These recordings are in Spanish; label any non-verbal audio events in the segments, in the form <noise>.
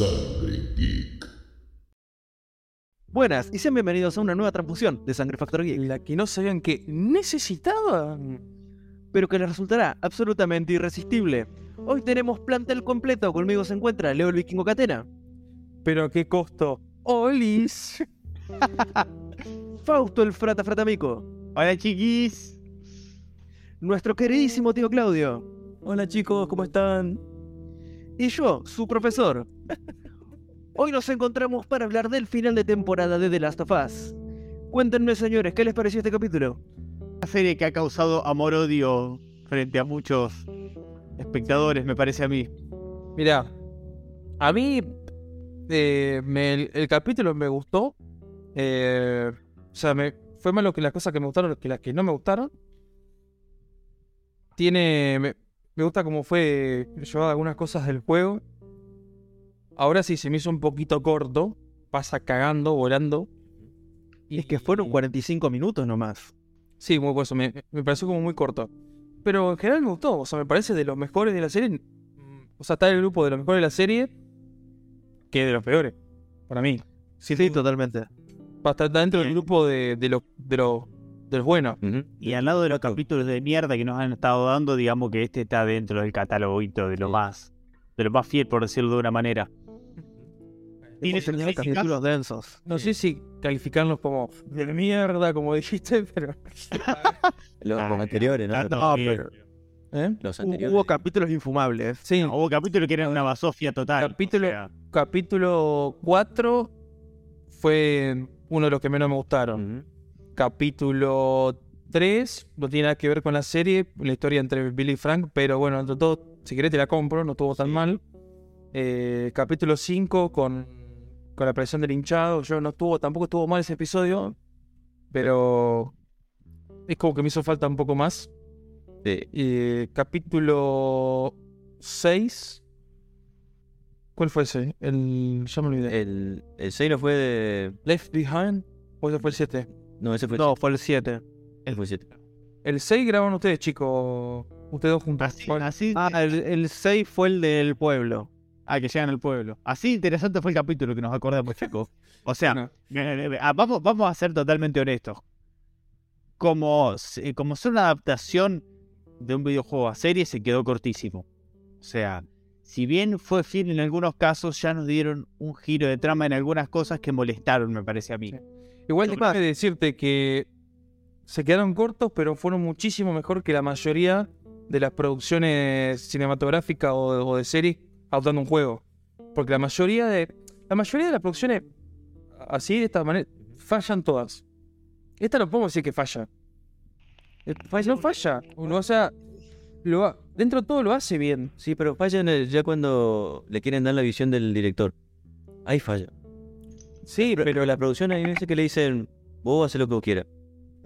Sangre Geek. Buenas y sean bienvenidos a una nueva transfusión de Sangre Factor Geek, La que no sabían que necesitaban. pero que les resultará absolutamente irresistible. Hoy tenemos plantel completo, conmigo se encuentra Leo el Vikingo Catena, Pero a qué costo. Olis. <laughs> Fausto el Frata Fratamico, Hola chiquis. nuestro queridísimo tío Claudio, Hola chicos, ¿cómo están? Y yo, su profesor. Hoy nos encontramos para hablar del final de temporada de The Last of Us. Cuéntenme, señores, ¿qué les pareció este capítulo? Una serie que ha causado amor-odio frente a muchos espectadores, me parece a mí. Mirá, a mí eh, me- el, el capítulo me gustó. Eh, o sea, me, fue más lo que las cosas que me gustaron que las que no me gustaron. Tiene. Me, me gusta cómo fue llevado algunas cosas del juego. Ahora sí se me hizo un poquito corto. Pasa cagando, volando. Y es que fueron 45 minutos nomás. Sí, muy por eso, me, me pareció como muy corto. Pero en general me gustó, o sea, me parece de los mejores de la serie. O sea, está en el grupo de los mejores de la serie que de los peores, para mí. Sí, sí, totalmente. Estar dentro del grupo de, de los de los de los buenos. Y al lado de los capítulos de mierda que nos han estado dando, digamos que este está dentro del catálogo de lo Sí. más, de lo más fiel, por decirlo de una manera. Tiene capítulos densos. No sé si calificarlos como de mierda, como dijiste, <laughs> pero. Los, Ah, los anteriores, ¿no? que- pero- ¿eh? Los anteriores. Hubo capítulos infumables. Sí, No, hubo capítulos que eran una basofia total. Capítulo- o sea, capítulo 4 fue uno de los que menos me gustaron. Capítulo 3 no tiene nada que ver con la serie, la historia entre Billy y Frank, pero bueno, entre todo, si querés te la compro, no estuvo tan mal. Eh, capítulo 5 con, con la aparición del hinchado, yo no estuvo, tampoco estuvo mal ese episodio, pero es como que me hizo falta un poco más. Sí. Eh, capítulo 6, ¿cuál fue ese? El, ya me olvidé. El, el 6 no fue de. Left Behind, o ese fue el 7. No, ese fue No, fue el 7. el fue 7. El 6 grabaron ustedes, chicos. Ustedes dos juntos. así, así- Ah, el, el 6 fue el del pueblo. ah, que llegan al pueblo. Así interesante fue el capítulo que nos acordamos, <laughs> chicos. O sea, no. Eh, eh, ah, vamos, vamos a ser totalmente honestos. Como, se- como ser una adaptación de un videojuego a serie, se quedó cortísimo. O sea, si bien fue fiel en algunos casos, ya nos dieron un giro de trama en algunas cosas que molestaron, me parece a mí. Sí. Igual déjame más- decirte que se quedaron cortos, pero fueron muchísimo mejor que la mayoría de las producciones cinematográficas o, o de series adaptando un juego. Porque la mayoría de. La mayoría de las producciones así de esta manera fallan todas. Esta no podemos decir que falla. Eh, falla- No falla. Uno, o sea, lo ha- dentro de todo lo hace bien. Sí, pero falla en el- ya cuando le quieren dar la visión del director. Ahí falla. Sí, pero, Pero la producción hay veces que le dicen, vos haces lo que vos quieras.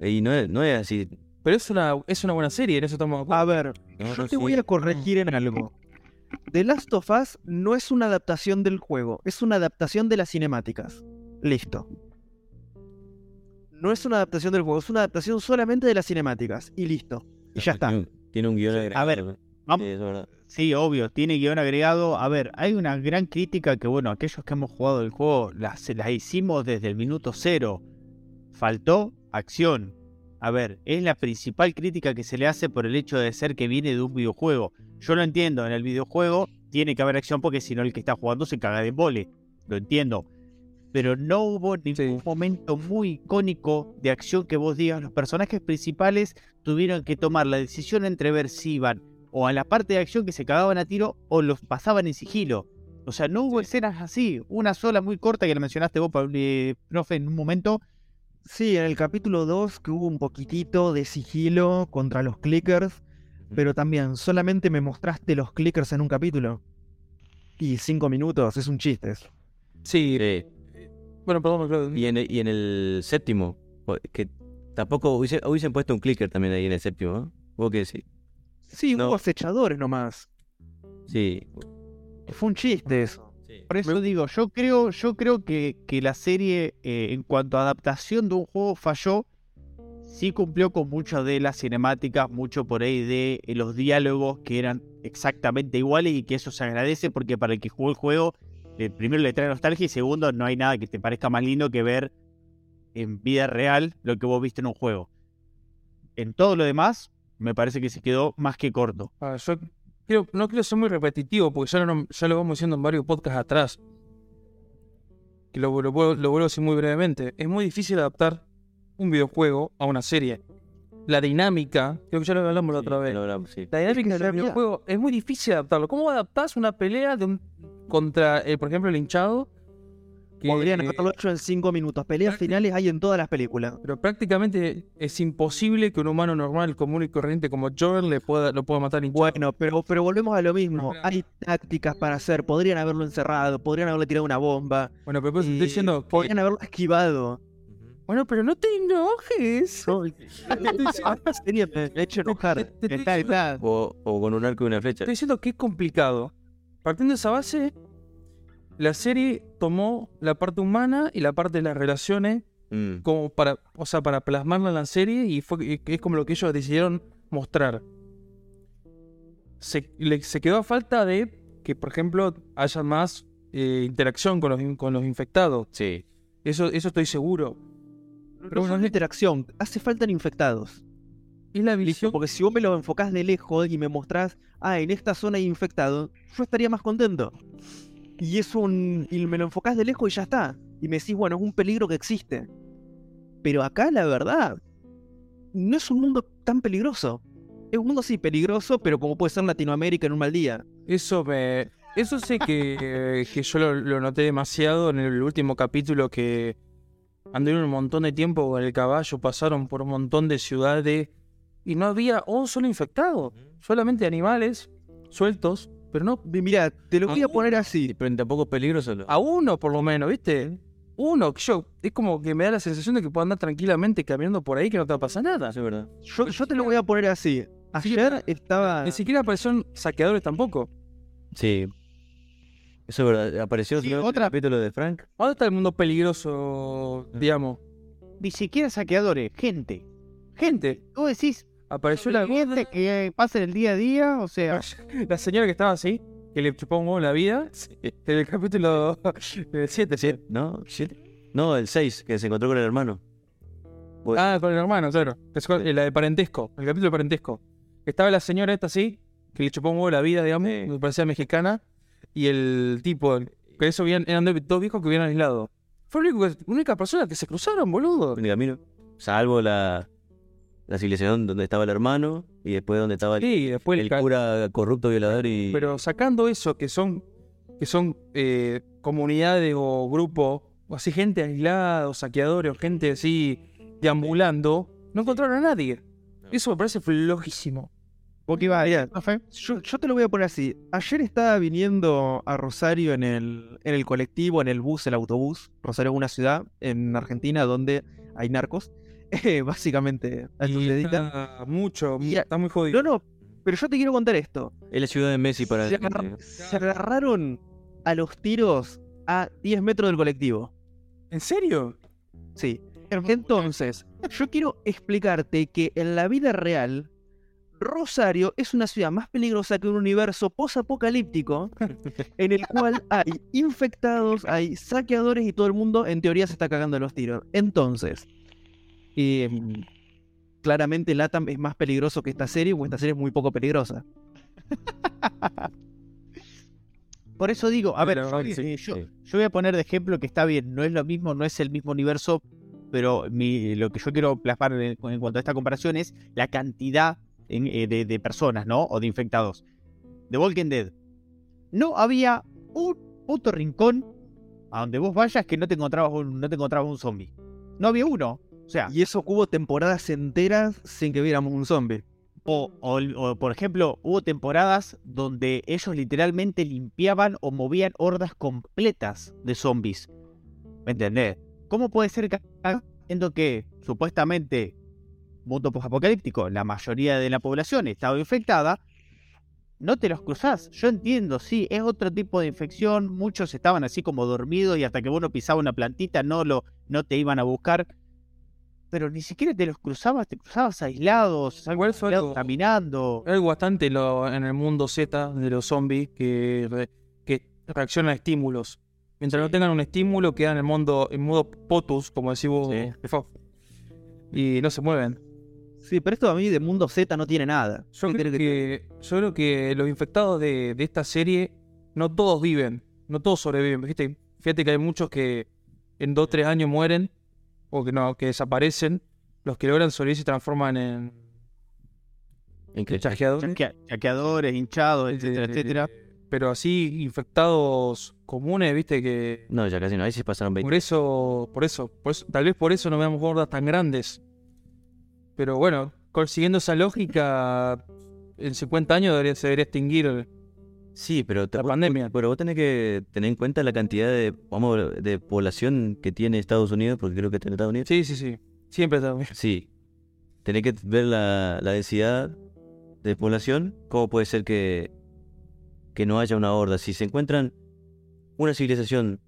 Y no es, no es así. pero es una, es una buena serie, en eso estamos de acuerdo. A ver, No, yo no, te sí. voy a corregir en algo. The Last of Us no es una adaptación del juego, es una adaptación de las cinemáticas. Listo. No es una adaptación del juego, es una adaptación solamente de las cinemáticas. Y listo. Y ya está. Tiene un, guion a ver. Vamos- Sí, es verdad. Sí, obvio, tiene guion agregado. A ver, hay una gran crítica que, bueno, aquellos que hemos jugado el juego las, las hicimos desde el minuto cero. Faltó acción. A ver, es la principal crítica que se le hace por el hecho de ser que viene de un videojuego. Yo lo entiendo, en el videojuego tiene que haber acción porque si no el que está jugando se caga de vole. Lo entiendo. Pero no hubo ningún Sí. momento muy icónico de acción que vos digas. Los personajes principales tuvieron que tomar la decisión entre ver si iban o a la parte de acción que se cagaban a tiro o los pasaban en sigilo. O sea, no hubo escenas así. Una sola muy corta que la mencionaste vos, eh, profe, en un momento. Sí, en el capítulo 2 que hubo un poquitito de sigilo contra los clickers, pero también solamente me mostraste los clickers en un capítulo. Y 5 minutos, es un chiste. eso. Sí, bueno, perdón, Claudio. Y en, el- y en el séptimo, que tampoco hubiese- hubiesen puesto un clicker también ahí en el séptimo, ¿no? ¿Vos qué decís? Sí, No. hubo acechadores nomás. Sí. Fue un chiste eso. Por eso digo, yo creo, yo creo que, que la serie, eh, en cuanto a adaptación de un juego, falló. Sí cumplió con muchas de las cinemáticas, mucho por ahí de eh, los diálogos que eran exactamente iguales y que eso se agradece porque para el que jugó el juego eh, primero le trae nostalgia y segundo, no hay nada que te parezca más lindo que ver en vida real lo que vos viste en un juego. En todo lo demás, me parece que se quedó más que corto. Ah, yo no quiero ser muy repetitivo porque ya lo, ya lo vamos diciendo en varios podcasts atrás. Que lo, lo vuelvo- lo vuelvo a decir muy brevemente. Es muy difícil adaptar un videojuego a una serie. La dinámica, creo que ya lo hablamos la otra vez. Lo hablamos, sí. La dinámica del videojuego es muy difícil adaptarlo. ¿Cómo adaptás una pelea de un, contra, eh, por ejemplo, el hinchado? Que, Podrían eh, haberlo hecho en 5 minutos. Peleas finales hay en todas las películas. pero prácticamente es imposible que un humano normal, común y corriente como Joel le pueda, lo pueda matar hinchado. Bueno, pero, pero volvemos a lo mismo. Pero- Hay tácticas para hacer. Podrían haberlo encerrado, podrían haberle tirado una bomba. Bueno, pero pues estoy diciendo que- Podrían haberlo esquivado. Bueno, pero no te enojes. No, esta serie me ha hecho enojar. Está, está. O con un arco y una flecha. Estoy diciendo que es complicado. Partiendo de esa base, la serie tomó la parte humana y la parte de las relaciones Mm. como para, o sea, para plasmarla en la serie y fue y es como lo que ellos decidieron mostrar. Se, le- se quedó a falta de que, por ejemplo, haya más eh, interacción con los, con los infectados. Sí. Eso, eso estoy seguro. Pero bueno, una es, interacción. Hace falta infectados. es la visión. porque si vos me lo enfocás de lejos y me mostrás, ah, en esta zona hay infectado, yo estaría más contento. Y es un. Y me lo enfocás de lejos y ya está. Y me decís, bueno, es un peligro que existe. Pero acá, la verdad, no es un mundo tan peligroso. Es un mundo sí peligroso, pero como puede ser Latinoamérica en un mal día. Eso me. Eso sé que, <laughs> que yo lo, lo noté demasiado en el último capítulo que anduvieron un montón de tiempo con el caballo, pasaron por un montón de ciudades y no había un solo infectado. Solamente animales sueltos, pero no. Mira, te lo voy a Ah. poner así. Sí, Pero tampoco es peligroso. lo- A uno por lo menos, ¿viste? Uno, que yo. Es como que me da la sensación de que puedo andar tranquilamente caminando por ahí que no te va a pasar nada. Eso es verdad. Yo, yo te lo voy a poner así. Ayer estaba. Ni siquiera aparecieron saqueadores tampoco. Sí. Eso es verdad. Apareció Sí, creo, el capítulo de Frank. ¿Dónde está el mundo peligroso, digamos? Ni siquiera saqueadores, gente. Gente, Vos decís, apareció la gente que pasa en el día a día, o sea, La señora que estaba así, que le chupó un huevo la vida, <laughs> en el capítulo <laughs> 7. ¿Siete? ¿No? ¿Siete? No, el 6, que se encontró con el hermano. Ah, con el hermano, claro. La de parentesco, el capítulo de parentesco. Estaba la señora esta así, que le chupó un huevo la vida, digamos, Sí. me parecía mexicana, y el tipo, que eso habían- eran dos viejos que hubieran aislado. Fue la única, la única persona que se cruzaron, boludo. en el camino. Salvo la, la civilización donde estaba el hermano y después donde estaba el, Sí, después el ca- cura corrupto, violador y. Pero sacando eso, que son, que son eh, comunidades o grupos, o así gente aislada, o saqueadores, o gente así deambulando, no encontraron a nadie. Eso me parece flojísimo. vos que ibas a Mira, Yo, yo te lo voy a poner así. Ayer estaba viniendo a Rosario en el, en el colectivo, en el bus, el autobús. Rosario es una ciudad en Argentina donde hay narcos. <laughs> Básicamente, a eso Y se dedica. está mucho, Y- está muy jodido. No, no, pero yo te quiero contar esto. Es la ciudad de Messi para. Se, agarra- se agarraron a los tiros a 10 metros del colectivo. ¿En serio? Sí. Entonces, yo quiero explicarte que en la vida real, Rosario es una ciudad más peligrosa que un universo posapocalíptico <laughs> en el cual hay infectados, hay saqueadores y todo el mundo en teoría se está cagando en los tiros. Entonces, em, claramente Latam es más peligroso que esta serie, o esta serie es muy poco peligrosa. <laughs> por eso digo, a ver, eh, sí, yo, sí. yo voy a poner de ejemplo que está bien, no es lo mismo, no es el mismo universo, pero mi- lo que yo quiero plasmar en, en cuanto a esta comparación es la cantidad en- eh, de, de personas, ¿no? O de infectados. The Walking Dead. No había un puto rincón a donde vos vayas que no te encontrabas un, no te encontrabas un zombie. No había uno. O sea, Y eso hubo temporadas enteras sin que viéramos un zombie. O, por ejemplo, hubo temporadas donde ellos literalmente limpiaban o movían hordas completas de zombies. ¿Me entendés? ¿Cómo puede ser que que supuestamente mundo apocalíptico, la mayoría de la población estaba infectada, no te los cruzás? Yo entiendo, sí, es otro tipo de infección, muchos estaban así como dormidos y hasta que uno pisaba una plantita no, lo, no te iban a buscar. Pero ni siquiera te los cruzabas, te cruzabas aislados, aislados algo- caminando. Hay bastante lo- en el mundo Z de los zombies que, re- que reaccionan a estímulos. Mientras no tengan un estímulo, quedan en el mundo, en modo potus, como decís vos, Sí. Faf. Y no se mueven. Sí, pero esto a mí de Mundo Z no tiene nada. Yo ¿Qué creo que, yo creo que los infectados de, de esta serie, no todos viven, no todos sobreviven. ¿viste? Fíjate que hay muchos que en dos o tres años mueren, o que no, que desaparecen. Los que logran sobrevivir se transforman en ¿En qué? chasqueadores. Chaquea- chaqueadores, hinchados, etcétera, etcétera. Pero así, infectados comunes, viste que. No, ya casi no. Ahí sí pasaron 20. Por eso, por eso, por eso- tal vez por eso no veamos gordas tan grandes. Pero bueno, siguiendo esa lógica, en 50 años debería, se debería extinguir. Sí, pero, La pandemia. pero vos tenés que tener en cuenta la cantidad de, vamos, de población que tiene Estados Unidos, porque creo que tiene Estados Unidos. Sí, sí, sí. Siempre está bien. Sí. Tenés que ver la, la densidad de población. ¿Cómo puede ser que, que no haya una horda? Si se encuentran una civilización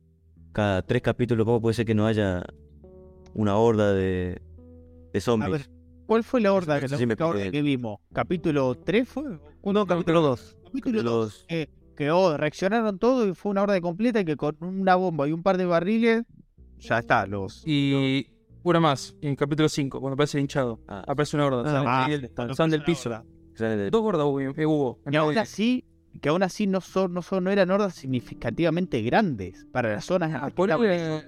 cada tres capítulos, ¿cómo puede ser que no haya una horda de, de A zombies? ver, ¿cuál fue la horda, que, sí me la horda que vimos? ¿Capítulo 3 fue? No, capítulo 2. Capítulo Los- 2. Que, que, oh, reaccionaron todo y fue una horda completa y que con una bomba y un par de barriles, ya está, los... Y una más, en el capítulo 5, cuando aparece el hinchado. Ah. Aparece una horda. Ah, salen- ah, del piso. Dos gordas hubo. eh, hubo. Y aún así, que aún así no son, no son, no eran hordas significativamente grandes para las zonas Ah, el,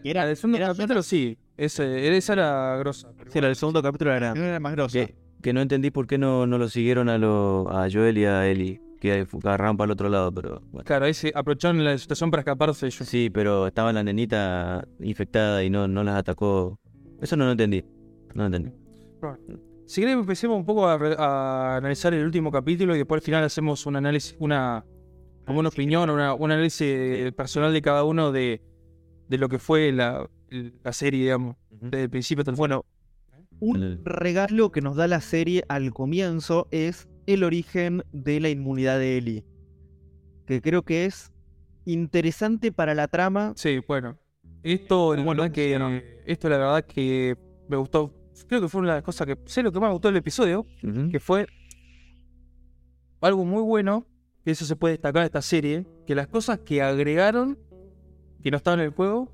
que era- el segundo era capítulo sí. Ese, esa era grosa. Sí, la del segundo capítulo era era más grosa. que, que no entendí por qué no, no lo siguieron a, lo, a Joel y a Ellie, que agarraron para el otro lado, pero bueno. Claro, ahí se aprovecharon la situación para escaparse ellos. Sí, pero estaba la nenita infectada y no, no las atacó. Eso no lo entendí. No lo entendí. Si querés empecemos un poco a, re- a analizar el último capítulo y después al final hacemos un análisis, una, como una opinión, una, un análisis personal de cada uno de, de lo que fue la, la serie, digamos, desde el principio hasta el final. Bueno, un regalo que nos da la serie al comienzo es el origen de la inmunidad de Ellie. Que creo que es interesante para la trama. Sí, bueno. Esto, la ¿Cómo lo verdad que, esto la verdad que me gustó. Creo que fue una de las cosas que, sé lo que más me gustó del episodio, que fue algo muy bueno, que eso se puede destacar de esta serie, que las cosas que agregaron, que no estaban en el juego,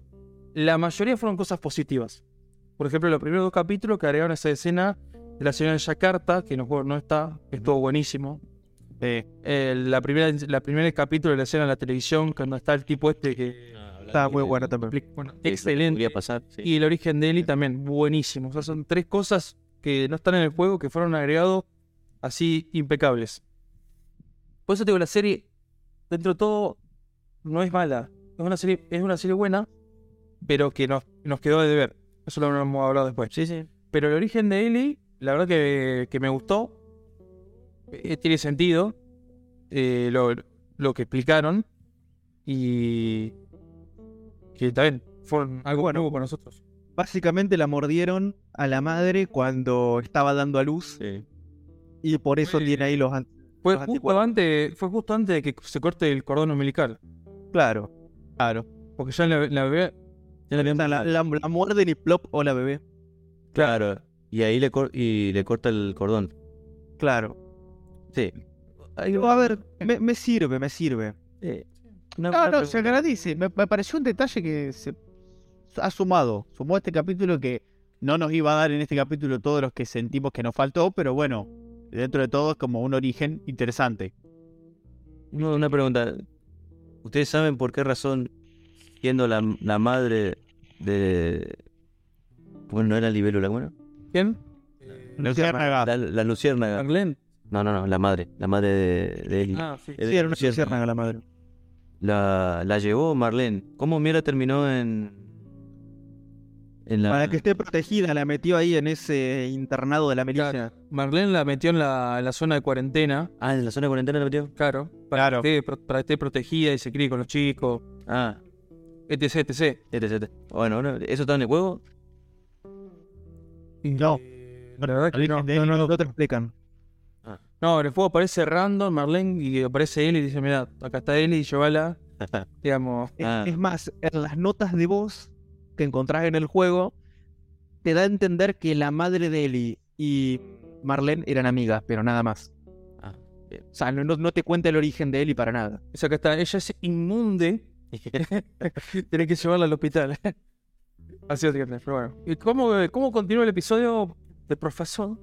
la mayoría fueron cosas positivas. Por ejemplo, los primeros dos capítulos que agregaron esa escena de la señora en Yakarta, que juegos no está, que estuvo buenísimo. Eh, la primera, la primer capítulo de la escena en la televisión, cuando está el tipo este que... Está muy bueno también. Bueno, excelente. Podría pasar, sí. Y el origen de Ellie también, buenísimo. O sea, son tres cosas que no están en el juego, que fueron agregados así impecables. Por eso te digo, la serie, dentro de todo, no es mala. Es una serie, es una serie buena, pero que nos, nos quedó de deber. Eso lo hemos hablado después. Sí, sí. Pero el origen de Ellie, la verdad que, que me gustó. Eh, tiene sentido eh, lo, lo que explicaron. Y que también fueron algo Bueno. nuevo para nosotros. Básicamente la mordieron a la madre cuando estaba dando a luz sí. y por eso tiene ahí los... an- Fue Los justo, antes, fue justo antes de que se corte el cordón umbilical. Claro, claro. Porque ya la, la bebé. Ya la O la, la- la muerden y plop, hola bebé. Claro. Y ahí le, cor- y le corta el cordón. Claro. Sí. A ver, me, me sirve, me sirve. Una No, no, se agradece. Me, me pareció un detalle que se ha sumado. Sumó este capítulo que no nos iba a dar en este capítulo todos los que sentimos que nos faltó, pero bueno, dentro de todo es como un origen interesante. No, una pregunta. ¿Ustedes saben por qué razón, siendo la, la madre de. Bueno, no era libélula, bueno. ¿Quién? Luciérnaga. La, la luciérnaga. No, no, no, la madre. La madre de, de Ellie. Ah, sí. De Sí, era una luciérnaga. luciérnaga la madre. La, la llevó Marlene. ¿Cómo mierda terminó en. En la. Para que esté protegida, la metió ahí en ese internado de la milicia. Marlene la metió en la, en la zona de cuarentena. Ah, en la zona de cuarentena la metió. Claro. Para, Claro. Que, esté, para que esté protegida y se críe con los chicos. Ah, Etc, etc. este. Bueno, bueno, ¿eso está en el juego? No. Eh, la verdad que no. No, no, no. no te explican. No, en el juego aparece random, Marlene, y aparece él y dice, mira, acá está él y llévala. <laughs> Digamos. Es, Ah. es más, en las notas de voz que encontrás en el juego, te da a entender que la madre de Ellie y Marlene eran amigas, pero nada más. Ah. O sea, no, no- no te cuenta el origen de Ellie para nada. O sea, acá está. Ella es inmunde <laughs> <laughs> Tiene que llevarla al hospital. Así es, pero bueno. ¿Y cómo, cómo continúa el episodio de profesor?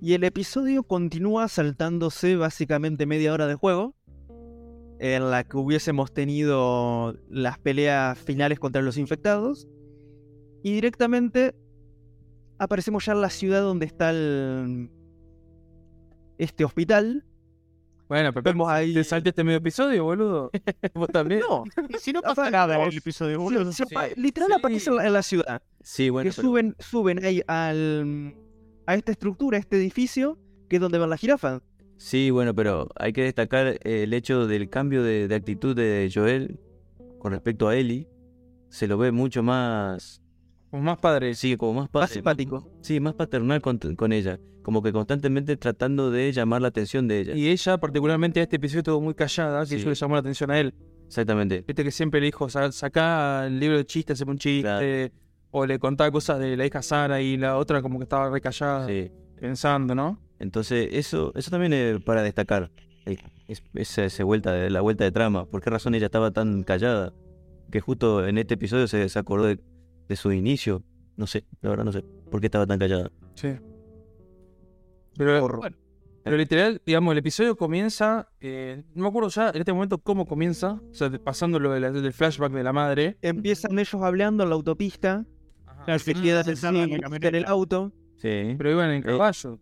Y el episodio continúa saltándose básicamente media hora de juego, en la que hubiésemos tenido las peleas finales contra los infectados, y directamente aparecemos ya en la ciudad donde está el, este hospital. Bueno, pero Vemos ahí- ¿te salté este medio episodio, boludo? <laughs> ¿Vos también? No, <laughs> si no pasa nada en el episodio, boludo. sí, sí. pa- literal Sí. aparece en la, ciudad. Sí, bueno, que pero- suben, suben ahí al, a esta estructura, a este edificio, que es donde van las jirafas. sí, bueno, pero hay que destacar eh, el hecho del cambio de, de actitud de Joel con respecto a Ellie. Se lo ve mucho más, Como más padre. sí, como más Más padre, simpático. Sí, más paternal con, con ella. Como que constantemente tratando de llamar la atención de ella. Y ella, particularmente, este episodio estuvo muy callada, que Sí. eso le llamó la atención a él. Exactamente. Viste que siempre le dijo, "Sa- sacá el libro de chistes, haceme un chiste. Claro. O le contaba cosas de la hija Sara y la otra como que estaba recallada, Sí. pensando, ¿no? Entonces, eso, eso también es para destacar. Es- esa, esa vuelta de, la vuelta de trama. ¿Por qué razón ella estaba tan callada? Que justo en este episodio se, se acordó de, de su inicio. No sé, la verdad no sé. ¿Por qué estaba tan callada? Sí. Pero, bueno, pero literal, digamos, el episodio comienza, eh, no me acuerdo ya en este momento cómo comienza, o sea, de- pasando lo de la- del flashback de la madre. Empiezan ellos hablando en la autopista, se sí, quedan sentados en el auto, Sí. Pero iban en caballo.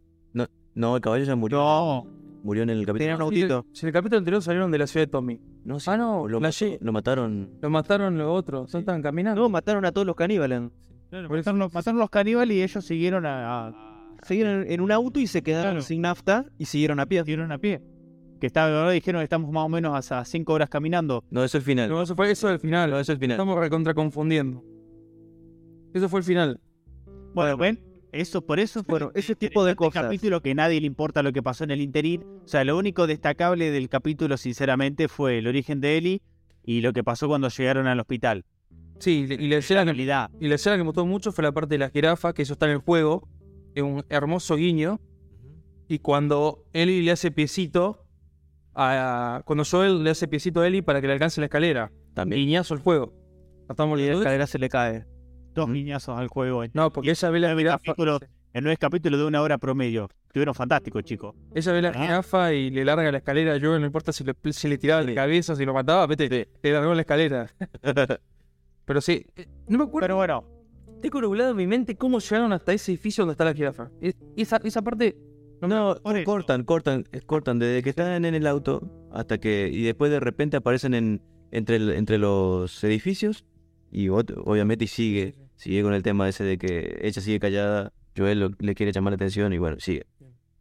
No, el caballo ya murió. No, Murió en el capítulo. tenían un autito. Si en el capítulo anterior salieron de la ciudad de Tommy. No, sí, Ah, no, lo, la mató- Ye- lo mataron. Lo mataron los otros, Sí. estaban caminando. No, mataron a todos los caníbales. claro, Por eso- mataron, los- mataron los caníbales y ellos siguieron a, a- Siguieron en un auto y se quedaron Claro. sin nafta y siguieron a pie. siguieron a pie. Que verdad, dijeron que estamos más o menos a 5 horas caminando. No, eso es el final. No, eso fue eso del final. No, eso es el final. Estamos recontra confundiendo. Eso fue el final. Bueno, ven, eso por eso fue Bueno, ese tipo de este cosas. capítulo que nadie le importa lo que pasó en el interín. O sea, lo único destacable del capítulo, sinceramente, fue el origen de Ellie y lo que pasó cuando llegaron al hospital. Sí, y la En escena que, realidad, y la escena que me gustó mucho fue la parte de la jirafa, que eso está en el juego. Es un hermoso guiño. Y cuando Ellie le hace piecito, a, cuando Joel le hace piecito a Ellie para que le alcance la escalera. También. Guiñazo el juego. Estamos Y la escalera se le cae. Dos guiñazos al juego. No, porque ella ve la jirafa. en nueve capítulos de una hora promedio. Estuvieron fantásticos, chicos. Ella ve la jirafa y le larga la escalera Joel, no importa si le, si le tiraba de cabeza, si lo mataba, vete, le largó la escalera. <laughs> Pero sí, eh, no me acuerdo. Pero bueno, Tengo nublado en mi mente cómo llegaron hasta ese edificio donde está la jirafa. Es- Esa, esa parte. No, No, cortan, cortan, eh, cortan desde que están en el auto hasta que y después de repente aparecen en entre el- entre los edificios y obviamente y sigue sigue con el tema ese de que ella sigue callada, Joel lo- le quiere llamar la atención y bueno sigue,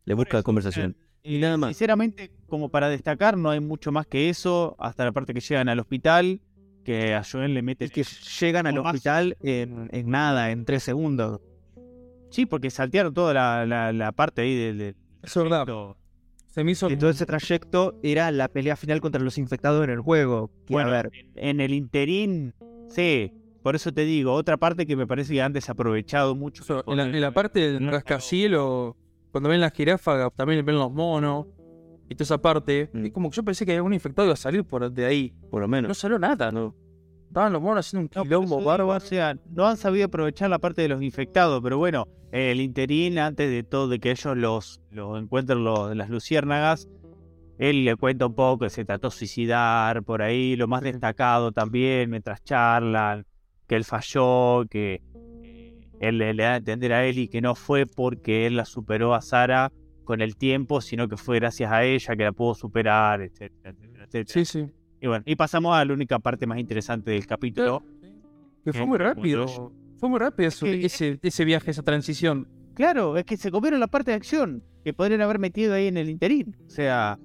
le busca eso, conversación y nada más. sinceramente, como para destacar, no hay mucho más que eso. Hasta la parte que llegan al hospital, que a Joel le mete... Es que llegan al hospital en, en nada, en tres segundos. Sí, porque saltearon toda la, la- la parte ahí del... del- Es verdad. Se me hizo. Y todo ese trayecto era la pelea final contra los infectados en el juego. Que, Bueno, a ver, en, en el interín, sí. Por eso te digo, otra parte que me parece que han desaprovechado mucho. En, la, en la parte del rascacielos, cuando ven la jirafa, también ven los monos y toda esa parte. Mm. Es como que yo pensé que algún infectado iba a salir por de ahí. por lo No menos. salió nada. No. Estaban los monos haciendo un No, quilombo digo, bárbaro. O sea, no han sabido aprovechar la parte de los infectados, pero bueno, el interín, antes de todo, de que ellos los, los encuentren los, las luciérnagas, él le cuenta un poco que se trató de suicidar por ahí, lo más destacado también, mientras charlan, que él falló, que eh, él le, da a entender a Eli que no fue porque él la superó a Sara con el tiempo, sino que fue gracias a ella que la pudo superar, etcétera, etcétera, etcétera. Sí, sí. Y bueno, y pasamos a la única parte más interesante del capítulo. Que fue muy rápido. Fue muy rápido eso- que- ese, ese viaje, esa transición. Claro, es que se comieron la parte de acción que podrían haber metido ahí en el interín. O sea,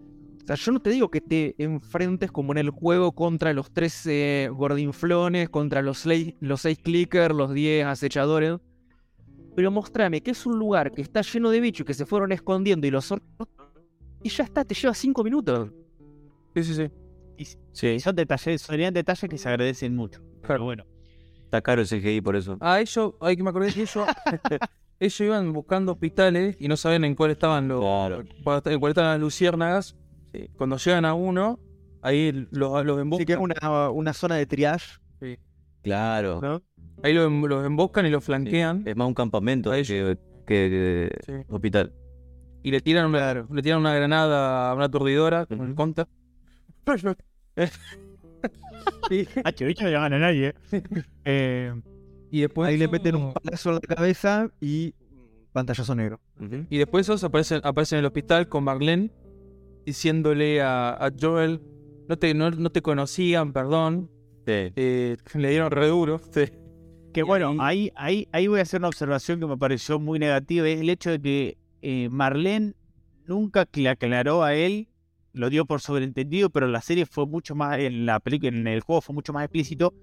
sea, yo no te digo que te enfrentes como en el juego contra los 13 gordinflones, contra los 6 los seis clickers, los 10 acechadores. Pero mostrame que es un lugar que está lleno de bichos que se fueron escondiendo y los. Y ya está, te lleva 5 minutos. Sí, sí, sí. Sí, son detalles, serían detalles que se agradecen mucho. Pero Claro. bueno, está caro el CGI por eso. Ah, ellos, hay que me acordé que ellos, <laughs> ellos iban buscando hospitales y no sabían en cuál estaban los, Claro. en cuál estaban las luciérnagas. Sí. Cuando llegan a uno, Ahí los, los emboscan. Sí, que es una, una zona de triage, Claro. ¿no? Ahí los, em- los emboscan y los flanquean. Es más un campamento A que, ellos. que- que Sí. hospital. Y le tiran, una, le tiran una granada a una aturdidora con el Ujú. conta. <laughs> Ah, che, bicho no le gana a nadie. <laughs> eh. Y después Ahí le meten un palazo en la cabeza y pantallazo negro. Y después esos aparecen, aparecen en el hospital con Marlene diciéndole a, a Joel, no te, no, no te conocían, perdón, Sí. eh, le dieron re duro. Que bueno, ahí- ahí, ahí, ahí voy a hacer una observación que me pareció muy negativa, es el hecho de que eh, Marlene nunca le aclaró a él, lo dio por sobreentendido, pero la serie fue mucho más, en la película, en el juego fue mucho más explícito,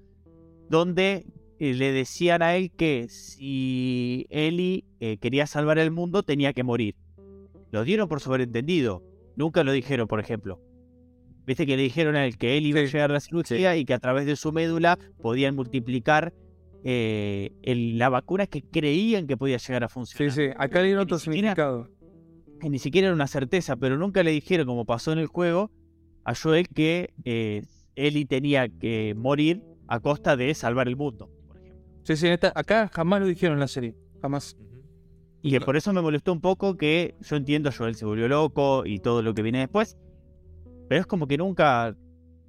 donde eh, le decían a él que si Ellie eh, quería salvar el mundo tenía que morir. Lo dieron por sobreentendido, nunca lo dijeron, por ejemplo. Viste que le dijeron a él que él iba a Sí, llegar a la cirugía y que a través de su médula podían multiplicar eh, el- la vacuna que creían que podía llegar a Sí, funcionar. sí, acá le dieron Ni otro significado. Que ni siquiera era una certeza, pero nunca le dijeron, como pasó en el juego, a Joel que eh, Ellie tenía que morir a costa de salvar el mundo, por ejemplo. Sí, sí, esta- acá jamás lo dijeron en la serie. Jamás. Y que por eso me molestó un poco que yo entiendo, Joel se volvió loco y todo lo que viene después, pero es como que nunca,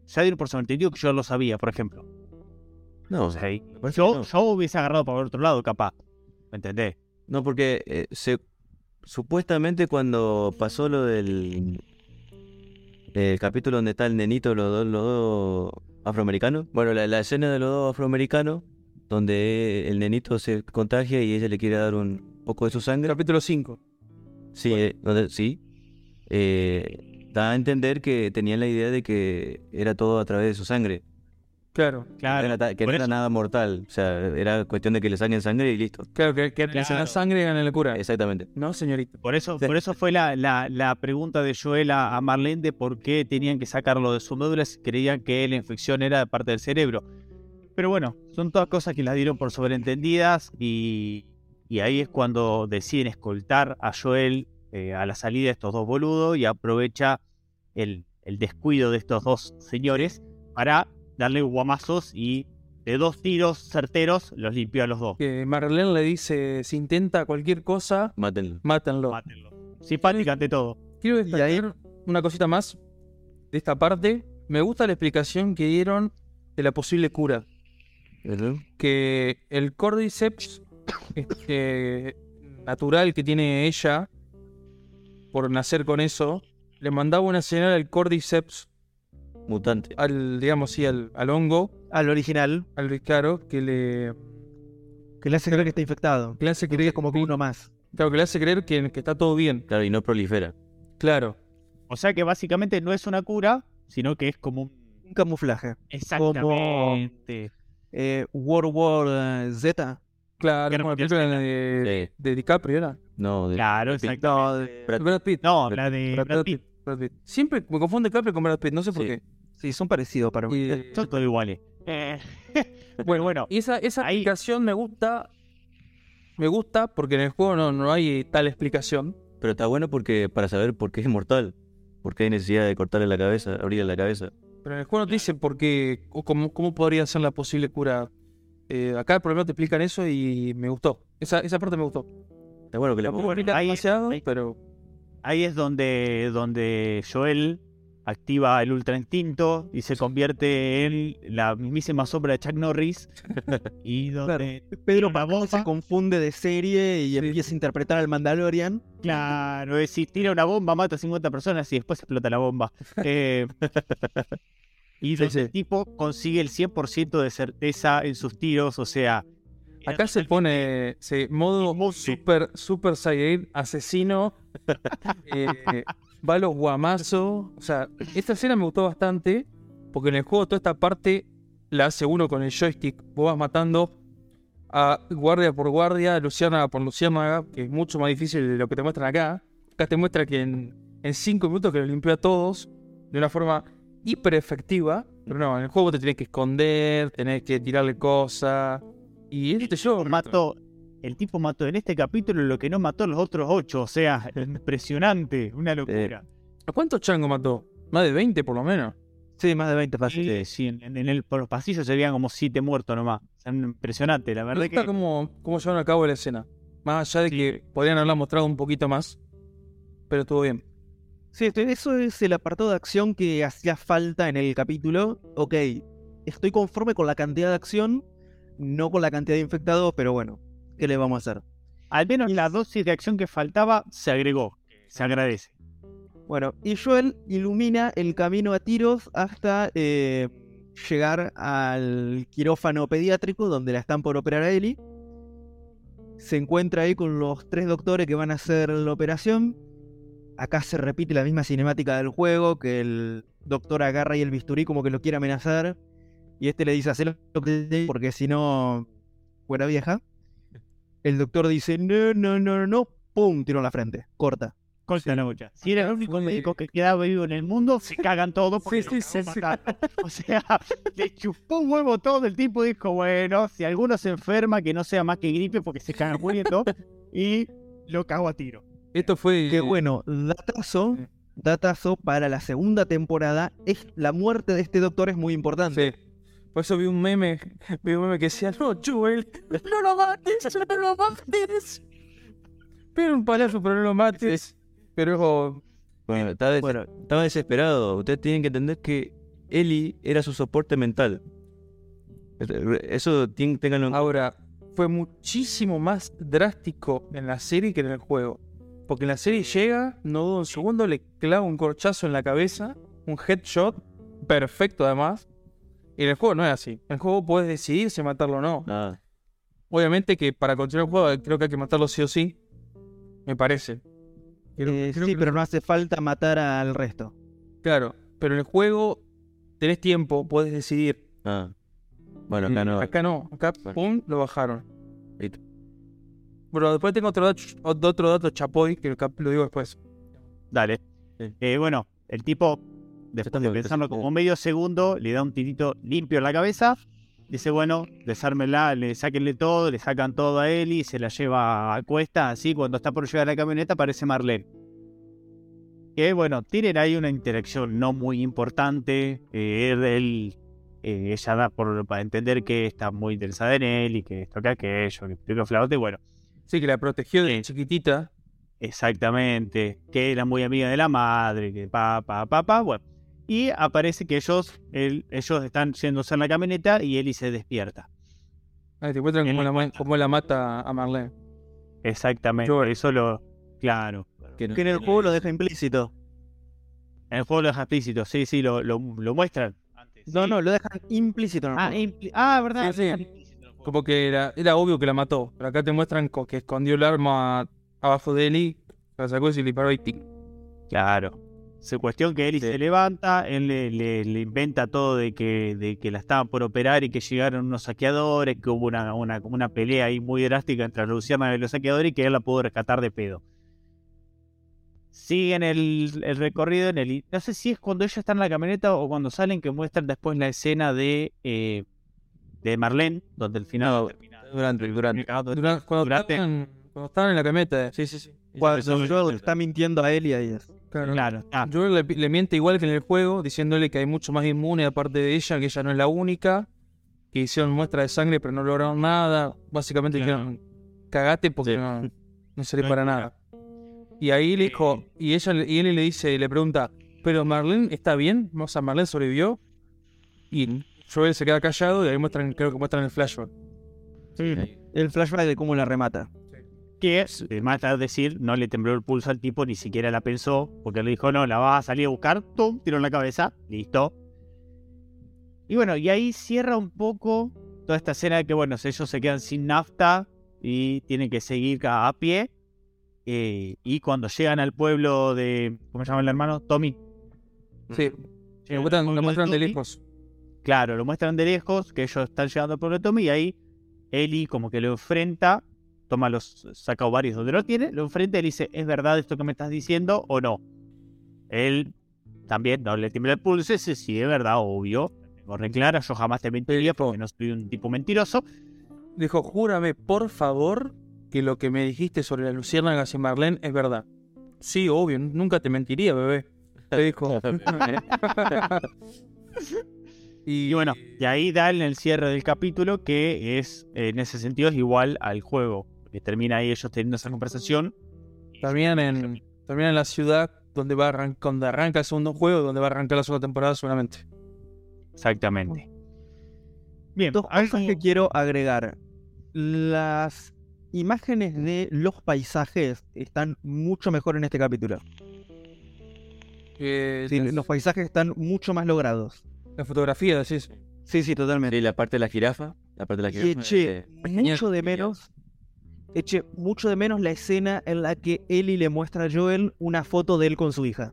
ya dieron por sobreentendido que yo lo sabía, por ejemplo. No, O sea, yo, que no. yo hubiese agarrado para otro lado, capaz. ¿Me entendés? No, porque eh, se, supuestamente cuando pasó lo del el capítulo donde está el nenito, los dos, los dos afroamericanos. Bueno, la, la escena de los dos afroamericanos, donde el nenito se contagia y ella le quiere dar un poco de su sangre. Capítulo 5. Sí, eh, donde- sí. Eh, da a entender que tenían la idea de que era todo a través de su sangre. Claro, era, ta- que no era eso. nada mortal. O sea, era cuestión de que le saquen sangre y listo. claro, que, que Claro. la sangre gana la cura. Exactamente. No, señorita. Por eso, Sí. por eso fue la, la- la pregunta de Joel a, a Marlene de por qué tenían que sacarlo de su médula si creían que la infección era de parte del cerebro. Pero bueno, son todas cosas que las dieron por sobreentendidas y, y ahí es cuando deciden escoltar a Joel eh, a la salida de estos dos boludos y aprovecha el, el descuido de estos dos señores para darle guamazos y de dos tiros certeros los limpió a los dos. Que Marlene le dice, si intenta cualquier cosa, Mátenlo. mátenlo. Mátenlo. Simpática ante todo. Quiero ahí- destacar una cosita más de esta parte. Me gusta la explicación que dieron de la posible cura. ¿Verdad? Que el cordyceps este, natural que tiene ella, por nacer con eso, le mandaba una señal al cordyceps, Mutante. al, digamos sí, al, al hongo, Al original, al claro, que le, que le hace creer que está infectado. que le hace Que creer es como que uno más. Claro, que le hace creer que, que está todo bien. Claro, y no prolifera. Claro. O sea que básicamente no es una cura, sino que es como un... Un camuflaje. Exactamente. Eh, World War eh, Z. Claro, como la película de, Sí. de DiCaprio, ¿era? No, de- Claro, exacto. No, de- Brad- Brad Pitt. No, Brad- la de Brad, Brad Pitt. Brad Pitt. Siempre me confunde DiCaprio con Brad Pitt, no sé por Sí. qué. sí, son parecidos para mí. Y, Son todos iguales. Eh, <laughs> bueno, bueno. y esa, esa Ahí- explicación me gusta. Me gusta porque en el juego no, no hay tal explicación. Pero está bueno porque para saber por qué es inmortal. Por qué hay necesidad de cortarle la cabeza, abrirle la cabeza. Pero en el juego no te dice por qué, o cómo, cómo podría ser la posible cura. Eh, acá por lo menos te explican eso y me gustó. Esa, esa parte me gustó. Está bueno que le explica ahí- demasiado, ahí- pero Ahí es donde, donde Joel activa el ultra instinto y se convierte en la mismísima sombra de Chuck Norris. <laughs> y donde Pedro Pavón se confunde de serie y empieza a interpretar al Mandalorian. Claro, es decir, tira una bomba, mata a 50 personas y después explota la bomba. <laughs> Eh, y Sí, donde sí. el tipo consigue el 100% de certeza en sus tiros, o sea... acá se pone se, modo super, super Saiyajin, asesino. <laughs> eh, va a los guamazos. O sea, esta escena me gustó bastante porque en el juego toda esta parte la hace uno con el joystick. Vos vas matando a guardia por guardia, luciérnaga por luciérnaga, que es mucho más difícil de lo que te muestran acá. Acá te muestra que en, en cinco minutos que lo limpió a todos de una forma hiper efectiva. Pero no, en el juego te tenés que esconder, tenés que tirarle cosas. Y este yo mató, el tipo mató en este capítulo lo que no mató los otros ocho, o sea, <laughs> impresionante, una locura. ¿A cuántos changos mató? Más de 20 por lo menos. Sí, más de 20 fácil. Sí, sí, en, en el, por los pasillos se veían como siete muertos nomás. O sea, impresionante, la Me verdad gusta que... cómo, cómo llevaron a cabo la escena. Más allá de Sí. que podrían haberla mostrado un poquito más. Pero estuvo bien. Sí, eso es el apartado de acción que hacía falta en el capítulo. Ok, estoy conforme con la cantidad de acción, no con la cantidad de infectados, pero bueno, ¿qué le vamos a hacer? Al menos la dosis de acción que faltaba se agregó. Se agradece. Bueno, y Joel ilumina el camino a tiros hasta eh, llegar al quirófano pediátrico donde la están por operar a Ellie. Se encuentra ahí con los tres doctores que van a hacer la operación. Acá se repite la misma cinemática del juego, que el doctor agarra ahí el bisturí como que lo quiere amenazar. Y este le dice, haz lo que te diga, porque si no, fuera vieja. El doctor dice, no, no, no, no, pum, tiro en la frente, corta. Corta la bocha. Si era el único médico que quedaba vivo en el mundo, se cagan todos porque Sí, sí. O sea, le chupó un huevo todo. El tipo dijo, bueno, si alguno se enferma, que no sea más que gripe porque se cagan muriendo. y lo cago a tiro. Esto fue. Que bueno, datazo, datazo para la segunda temporada. Es, la muerte de este doctor es muy importante. Sí. Por eso vi un meme, <laughs> vi un meme que decía, no, Joel, no lo mates, no lo mates. Pero un payaso, pero no lo mates. Pero Bueno, estaba, des- Bueno, estaba desesperado. Ustedes tienen que entender que Eli era su soporte mental. Eso ténganlo en ahora, fue muchísimo más drástico en la serie que en el juego. Porque en la serie llega, no duda un segundo, le clava un corchazo en la cabeza, un headshot, perfecto además. Y en el juego no es así. En el juego puedes decidir si matarlo o no. nada. Obviamente que para continuar el juego creo que hay que matarlo sí o sí. Me parece. Creo- eh, creo sí, que- pero no hace falta matar al resto. Claro, pero en el juego tenés tiempo, puedes decidir. Ah. Bueno, acá Y no. Acá no, acá Bueno. pum, lo bajaron. Listo. Pero después tengo otro dato, otro dato chapoy, que lo digo después. Dale. Sí. Eh, bueno, el tipo, después de pensarlo como medio segundo, le da un tirito limpio en la cabeza. Dice, bueno, desármela, le sáquenle todo, le sacan todo a él y se la lleva a cuesta. Así, cuando está por llegar a la camioneta, aparece Marlene. Que bueno, tienen ahí una interacción no muy importante. eh, él, él, eh, ella da por, para entender que está muy interesada en él y que esto que aquello, que pico flauta. Y bueno, Sí, que la protegió de Sí. chiquitita. Exactamente, que era muy amiga de la madre, que pa, pa, pa, pa, bueno. Y aparece que ellos, él- ellos están yéndose en la camioneta y Eli se despierta. Ahí te Él cómo la, cómo mata a Marlene. Exactamente, Yo- eso lo... Claro. Que no- Que en el juego lo deja implícito. En el juego lo deja explícito, sí, sí, lo, lo, lo muestran. Antes, No, sí. no, lo dejan implícito en el Ah, juego. ah, verdad. Sí, sí. Como que era, era obvio que la mató. Pero acá te muestran que escondió el arma abajo de Eli, la sacó y se le disparó y tic. Claro. Se cuestión que Eli Sí. se levanta, él le, le- le inventa todo de que, de que la estaban por operar y que llegaron unos saqueadores, que hubo una, una, como una pelea ahí muy drástica entre Luciana y los saqueadores y que él la pudo rescatar de pedo. Siguen el, el recorrido en el... No sé si es cuando ella está en la camioneta o cuando salen que muestran después la escena de, eh, de Marlene, donde al final... Termina- Durante, durante. cagado de- Dura- cuando, Durante- estaban, cuando estaban en la camioneta. Sí, sí, sí. Cuando Joel está mintiendo a él y ahí es. Claro. Claro. ah, Joel le, le miente igual que en el juego, diciéndole que hay mucho más inmune aparte de ella, que ella no es la única, que hicieron muestra de sangre pero no lograron nada. Básicamente Claro. dijeron, cagate porque Sí. no, <laughs> no sirve No para nada. Y ahí le dijo, y ella y él le dice, le pregunta, ¿pero Marlene está bien? O sea, ¿Marlene sobrevivió? Y Joel se queda callado y ahí muestran, creo que muestran el flashback. Ahí. El flashback de cómo la remata. que eh, más tarde decir, no le tembló el pulso al tipo, ni siquiera la pensó, porque le dijo, no, la vas a salir a buscar, ¡tum! tiró en la cabeza, listo. Y bueno, y ahí cierra un poco toda esta escena de que, bueno, ellos se quedan sin nafta y tienen que seguir a, pie. eh, y cuando llegan al pueblo de, ¿cómo se llama el hermano? Tommy. Sí, Llegan lo muestran, lo pueblo muestran de lejos. Claro, lo muestran de lejos, que ellos están llegando de Tommy y ahí Eli como que lo enfrenta, toma los, saca ovarios donde lo tiene, lo enfrenta y le dice, ¿es verdad esto que me estás diciendo o no? Él también no le tiembla el pulso, ese sí es verdad, obvio, tengo re clara, yo jamás te mentiría porque no soy un tipo mentiroso. Dijo, júrame, por favor, que lo que me dijiste sobre la luciérnagas y Marlene es verdad. Sí, obvio, nunca te mentiría, bebé. Le dijo. <laughs> <laughs> Y bueno, y ahí da en el cierre del capítulo que es, en ese sentido, es igual al juego. Que termina ahí ellos teniendo esa conversación. Terminan en, terminan en la ciudad donde va a arran- donde arranca el segundo juego, donde va a arrancar la segunda temporada seguramente. Exactamente. Bien, Dos algo- cosas que quiero agregar. Las imágenes de los paisajes están mucho mejor en este capítulo. Eh, Sí, los paisajes están mucho más logrados. La fotografía, decís. Sí, sí, totalmente. Sí, la parte de la jirafa. La parte de la Y jirafa. eché eh, mucho de menos. Eché mucho de menos la escena en la que Ellie le muestra a Joel una foto de él con su hija.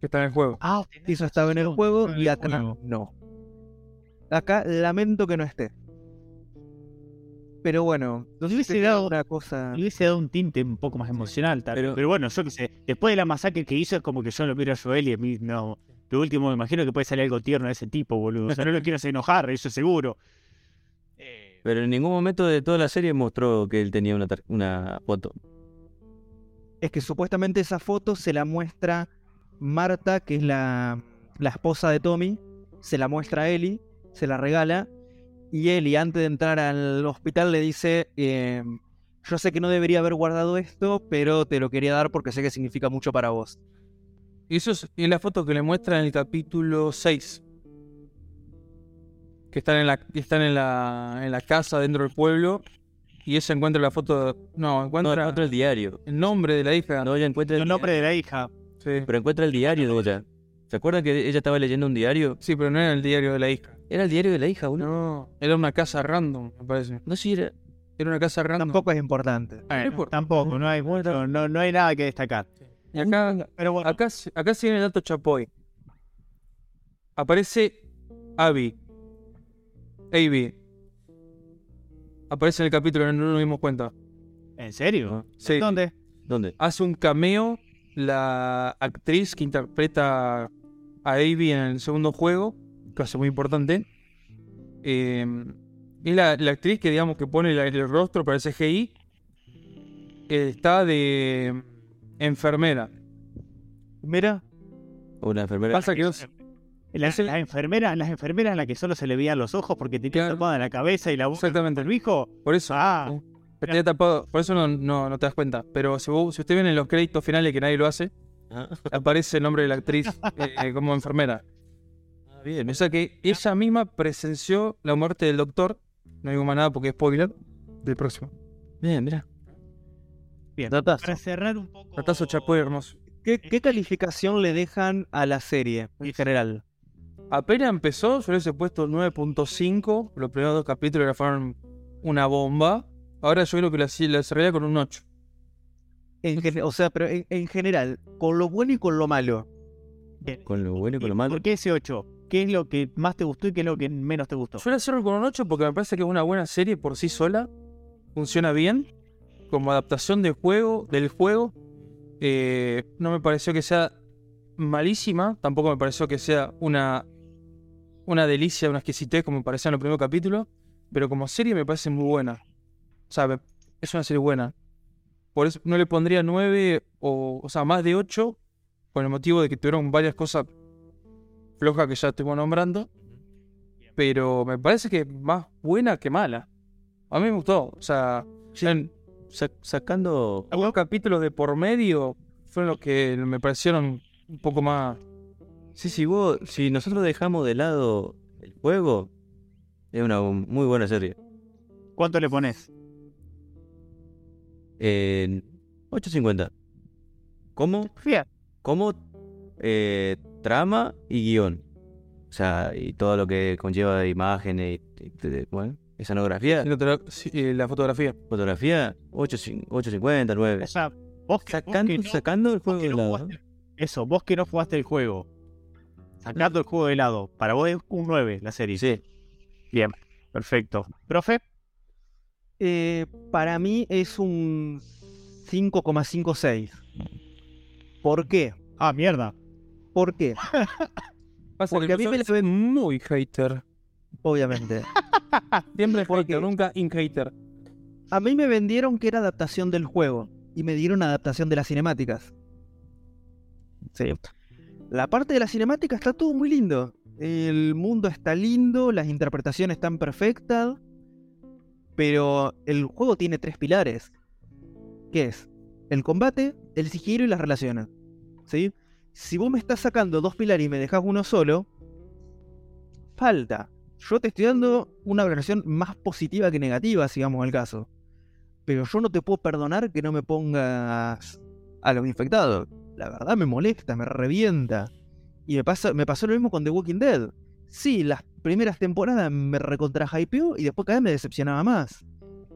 Que está en el juego. Ah, Eso estaba en el juego en y acá juego. no. Acá lamento que no esté. Pero bueno, Nos hubiese es dado, una cosa. le hubiese dado un tinte un poco más emocional, tal. Pero- Pero, bueno, yo qué sé. Después de la masacre que hizo, es como que yo lo miro a Joel y a mí no. Lo último, me imagino que puede salir algo tierno de ese tipo, boludo. O sea, no lo quiero hacer enojar, eso seguro. Eh, Pero en ningún momento de toda la serie mostró que él tenía una, foto. Es que supuestamente esa foto se la muestra Marta, que es la, la esposa de Tommy. Se la muestra a Ellie, se la regala. Y Ellie, antes de entrar al hospital, le dice: eh, Yo sé que no debería haber guardado esto, pero te lo quería dar porque sé que significa mucho para vos. Y eso es, y la foto que le muestra en el capítulo 6. Que están en la, que están en la, en la casa dentro del pueblo. Y ella encuentra la foto. No, No, encuentra el diario. el nombre de la hija. No, ella encuentra el el nombre diario. de la hija. Sí. Pero encuentra el diario de ella. ¿Se acuerdan que ella estaba leyendo un diario? Sí, pero no era el diario de la hija. Era el diario de la hija, boludo. No, era una casa random, me parece. No, sí, era. Era una casa random. Tampoco es importante. No importa. Tampoco, no hay, no, no, no hay nada que destacar. Y acá, Pero bueno, acá, acá sigue el dato Chapoy. Aparece Abby. Abby. Aparece en el capítulo, no nos dimos cuenta. ¿en serio? Sí. ¿Dónde? ¿Dónde? Hace un cameo la actriz que interpreta a Abby en el segundo juego, que hace muy importante. Eh, es la, la actriz que digamos que pone la- el rostro para el CGI. eh, está de enfermera. Mira, Una enfermera. Pasa que no- Las, las enfermeras, las enfermeras en las que solo se le veían los ojos porque tenía Claro. tapada la cabeza y la boca Exactamente. el hijo. Por eso. Ah. Que tenía tapado, por eso no, no, no te das cuenta. Pero si, vos- si usted ven en los créditos finales que nadie lo hace, Ah, aparece el nombre de la actriz eh, como enfermera. ah, bien. O sea que ella misma presenció la muerte del doctor. No digo más nada porque es spoiler del próximo. Bien, mira. Bien. datazo. Para cerrar un poco. Chapoy hermoso. ¿Qué, qué calificación le dejan a la serie en general? Apenas empezó, yo le hubiese puesto 9.5. Los primeros dos capítulos ya fueron una bomba. Ahora yo creo que la, la cerraría con un 8. En gen- o sea, pero en, en general, con lo bueno y con lo malo. Con lo bueno y con lo malo. ¿Por qué ese 8? ¿Qué es lo que más te gustó y qué es lo que menos te gustó? Yo la cierro con un 8 porque me parece que es una buena serie por sí sola. Funciona bien. Como adaptación del juego, del juego. Eh, no me pareció que sea malísima. Tampoco me pareció que sea una, una delicia, una exquisitez como me parecía en el primer capítulo. Pero como serie me parece muy buena. O sea, me- es una serie buena. Por eso no le pondría 9 o, o sea, más de 8. Por el motivo de que tuvieron varias cosas flojas que ya estoy nombrando pero me parece que más buena que mala. A mí me gustó. O sea, en Sa- sacando. algunos capítulos de por medio fueron los que me parecieron un poco más. Sí, sí, vos. Si nosotros dejamos de lado el juego, es una muy buena serie. ¿Cuánto le pones? En 8.50. ¿Cómo? Fíjate. Como eh, trama y guion. O sea, y todo lo que conlleva de imágenes y, y- bueno, escenografía, Sí, La fotografía. fotografía, 8.50, 8.50, 9. O sea, vos que, vos Sacando, que no- sacando el vos juego de no lado. jugaste- Eso, vos que no jugaste el juego. Sacando el juego de lado. Para vos es un 9 la serie. Sí, Bien, perfecto. ¿Profe? Eh, para mí es un 5,56. ¿Por qué? Ah, mierda. ¿Por qué? <laughs> Pasa Porque que a mí me es muy hater. Obviamente. <laughs> Siempre Porque- hater, nunca in hater. A mí me vendieron que era adaptación del juego y me dieron adaptación de las cinemáticas. Sí. La parte de la cinemática está todo muy lindo. El mundo está lindo, las interpretaciones están perfectas. Pero el juego tiene tres pilares. ¿Qué es? El combate, el sigilo y las relaciones. ¿Sí? Si vos me estás sacando dos pilares y me dejas uno solo, falta. Yo te estoy dando una relación más positiva que negativa, si vamos al caso. Pero yo no te puedo perdonar que no me pongas a los infectados. La verdad me molesta, me revienta. Y me, pasa, me pasó lo mismo con The Walking Dead. Sí, las primeras temporadas me recontra hypeó y después cada vez me decepcionaba más.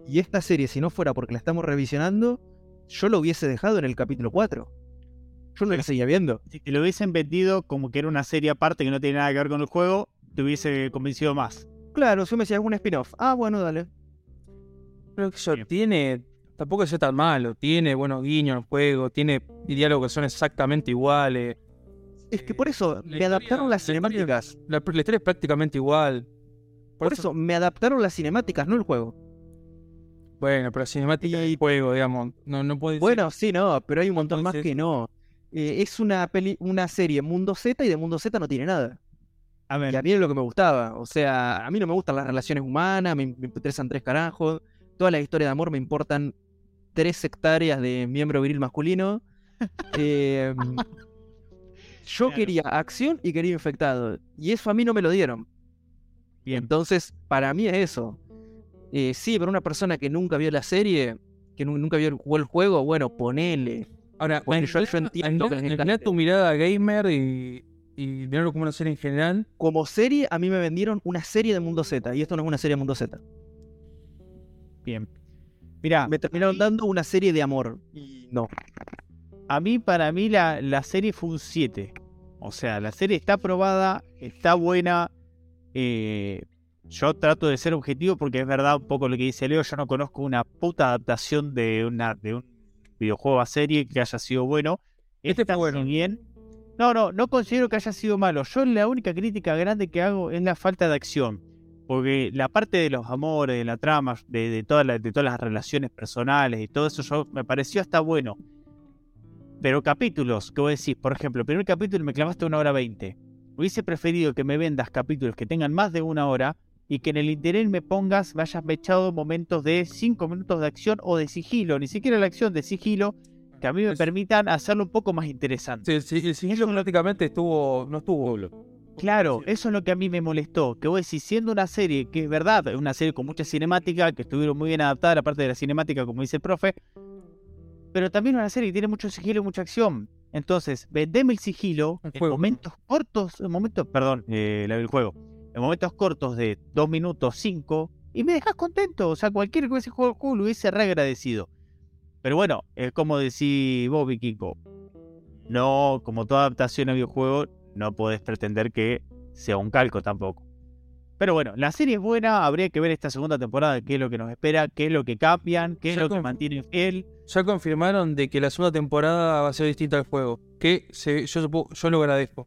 Y esta serie, si no fuera porque la estamos revisionando, yo lo hubiese dejado en el capítulo 4. Yo no la seguía viendo. Si te lo hubiesen vendido como que era una serie aparte que no tiene nada que ver con el juego, te hubiese convencido más. Claro, si me decías un spin-off. Ah, bueno, dale. Creo que eso Bien. tiene. Tampoco es tan malo. Tiene buenos guiños al juego. Tiene diálogos que son exactamente iguales. Es que por eso La me historia- adaptaron las la historia- cinemáticas. La, la historia es prácticamente igual. Por eso me adaptaron las cinemáticas, no el juego. Bueno, pero la cinemática Y- juego, digamos. No, no puede Bueno, sí, no, pero hay un montón más que no. Eh, es una peli, una serie Mundo Z y de Mundo Z no tiene nada. A Y a mí es lo que me gustaba. O sea, a mí no me gustan las relaciones humanas, me, me interesan tres carajos. Todas las historias de amor me importan tres hectáreas de miembro viril masculino. <laughs> Eh, yo Claro. quería acción y quería infectado. Y eso a mí no me lo dieron. bien. Entonces, para mí es eso. Eh, sí, para una persona que nunca vio la serie, que nu- nunca vio jugó el juego, bueno, ponele. Ahora, Bueno, yo- yo entiendo tu mirada gamer y, y mirarlo como una serie en general. Como serie, a mí me vendieron una serie de Mundo Z. Y esto no es una serie de Mundo Z. Bien. Mira, Me terminaron dando una serie de amor. Y no. a mí, para mí, la, la serie fue un 7. O sea, la serie está aprobada, está buena. eh, yo trato de ser objetivo porque es verdad un poco lo que dice Leo. Yo no conozco una puta adaptación de, una, de un videojuego a serie que haya sido bueno. Este fue bueno. bien. No, no, no considero que haya sido malo. Yo la única crítica grande que hago es la falta de acción. Porque la parte de los amores, de la trama, de, todas las relaciones personales y todo eso, yo, me pareció hasta bueno. Pero capítulos, que vos decís, por ejemplo, el primer capítulo me clavaste una hora veinte. Hubiese preferido que me vendas capítulos que tengan más de una hora y que en el interés me pongas, me hayas echado momentos de cinco minutos de acción o de sigilo, ni siquiera la acción de sigilo, que a mí me Es- permitan hacerlo un poco más interesante. Sí, el, si- el sigilo prácticamente estuvo. No estuvo. Claro, eso es lo que a mí me molestó. Que vos decís, siendo una serie que es verdad, es una serie con mucha cinemática, que estuvieron muy bien adaptada la parte de la cinemática, como dice el profe, pero también una serie que tiene mucho sigilo y mucha acción. Entonces, vendeme el sigilo El en juego. momentos cortos, en momentos, perdón, eh, la del juego, en momentos cortos de dos minutos, cinco, y me dejas contento. O sea, cualquiera que hubiese jugado el juego lo hubiese re agradecido. Pero bueno, es como decís vos, Vikingo. No, como toda adaptación a videojuego, no podés pretender que sea un calco tampoco. Pero bueno, la serie es buena, habría que ver esta segunda temporada, qué es lo que nos espera, qué es lo que cambian, qué es Ya lo que mantienen fiel. Ya confirmaron de que la segunda temporada va a ser distinta al juego. Que se- yo, yo lo agradezco.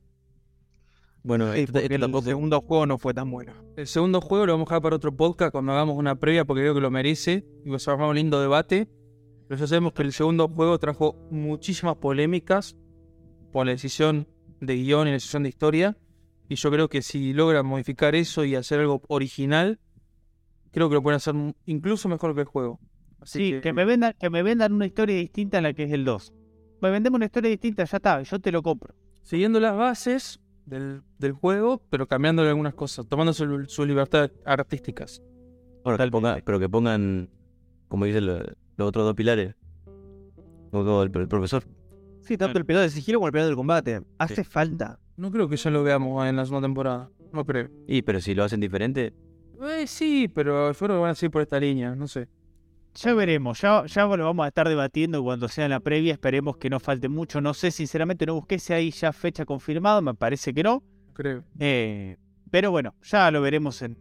Bueno, Sí, porque esto el tampoco. segundo juego no fue tan bueno. El segundo juego lo vamos a dejar para otro podcast cuando hagamos una previa porque creo que lo merece. Y va a ser un lindo debate. Pero ya sabemos que el segundo juego trajo muchísimas polémicas por la decisión de guion y la decisión de historia. Y yo creo que si logran modificar eso y hacer algo original, creo que lo pueden hacer incluso mejor que el juego. Así Sí, que... me vendan, que me vendan una historia distinta a la que es el 2. Me vendemos una historia distinta, ya está, yo te lo compro. Siguiendo las bases del, del juego, pero cambiándole algunas cosas, tomando su, su libertad artísticas. Bueno, que ponga- pero que pongan, como dicen lo- los otros dos pilares. Como el, el profesor. Sí, tanto el pilar de sigilo como el pilar del combate. Hace Sí. falta. No creo que ya lo veamos en la segunda temporada. No creo. Y pero si lo hacen diferente, Eh, sí, pero creo que van a seguir por esta línea, no sé. Ya veremos, ya, ya lo vamos a estar debatiendo cuando sea la previa, esperemos que no falte mucho. No sé, sinceramente, no busqué si hay ya fecha confirmada, me parece que no. Creo. Eh, pero bueno, ya lo veremos en,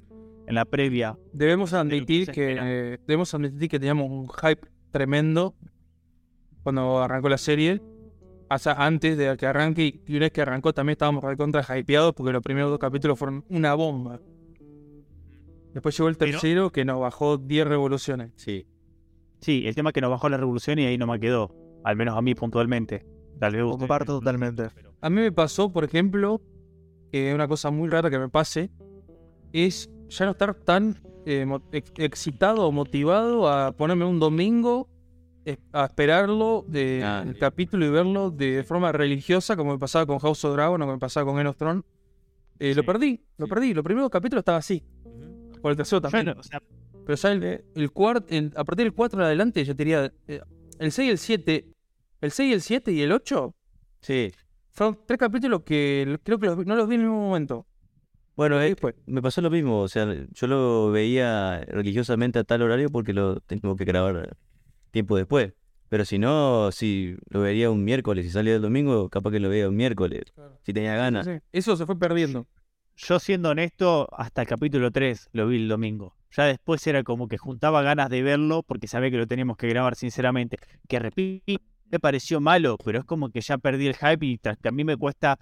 en la previa. Debemos admitir que eh, debemos admitir que teníamos un hype tremendo cuando arrancó la serie. Hasta antes de que arranque y una vez que arrancó también estábamos recontra hypeados porque los primeros dos capítulos fueron una bomba. Después llegó el Pero- tercero que nos bajó 10 revoluciones. sí. Sí, el tema es que nos bajó la revolución y ahí no me quedó, al menos a mí puntualmente. Tal vez Comparto totalmente. A mí me pasó, por ejemplo, que una cosa muy rara que me pase es ya no estar tan eh, excitado o motivado a ponerme un domingo a esperarlo de, Ah, el capítulo y verlo de forma religiosa, como me pasaba con House of Dragon o como me pasaba con Game of Thrones. Eh, Lo Sí, perdí, lo sí. perdí. Los primeros capítulos estaba así, por el tercero también. Bueno, o sea, Pero ya el, el cuart- el- a partir del 4 en adelante, yo te diría, eh, el 6 y el 7, el 6 y el 7 y el 8 Sí. fueron tres capítulos que creo que los no los vi en el mismo momento. Bueno, eh, después, me pasó lo mismo. O sea, yo lo veía religiosamente a tal horario porque lo tengo que grabar tiempo después. Pero si no, si lo vería un miércoles. Si salía el domingo, capaz que lo veía un miércoles. Si tenía ganas. sí, eso se fue perdiendo. yo siendo honesto, hasta el capítulo 3 lo vi el domingo. Ya después era como que juntaba ganas de verlo porque sabía que lo teníamos que grabar sinceramente. Que repito, me pareció malo, pero es como que ya perdí el hype y tras que a mí me cuesta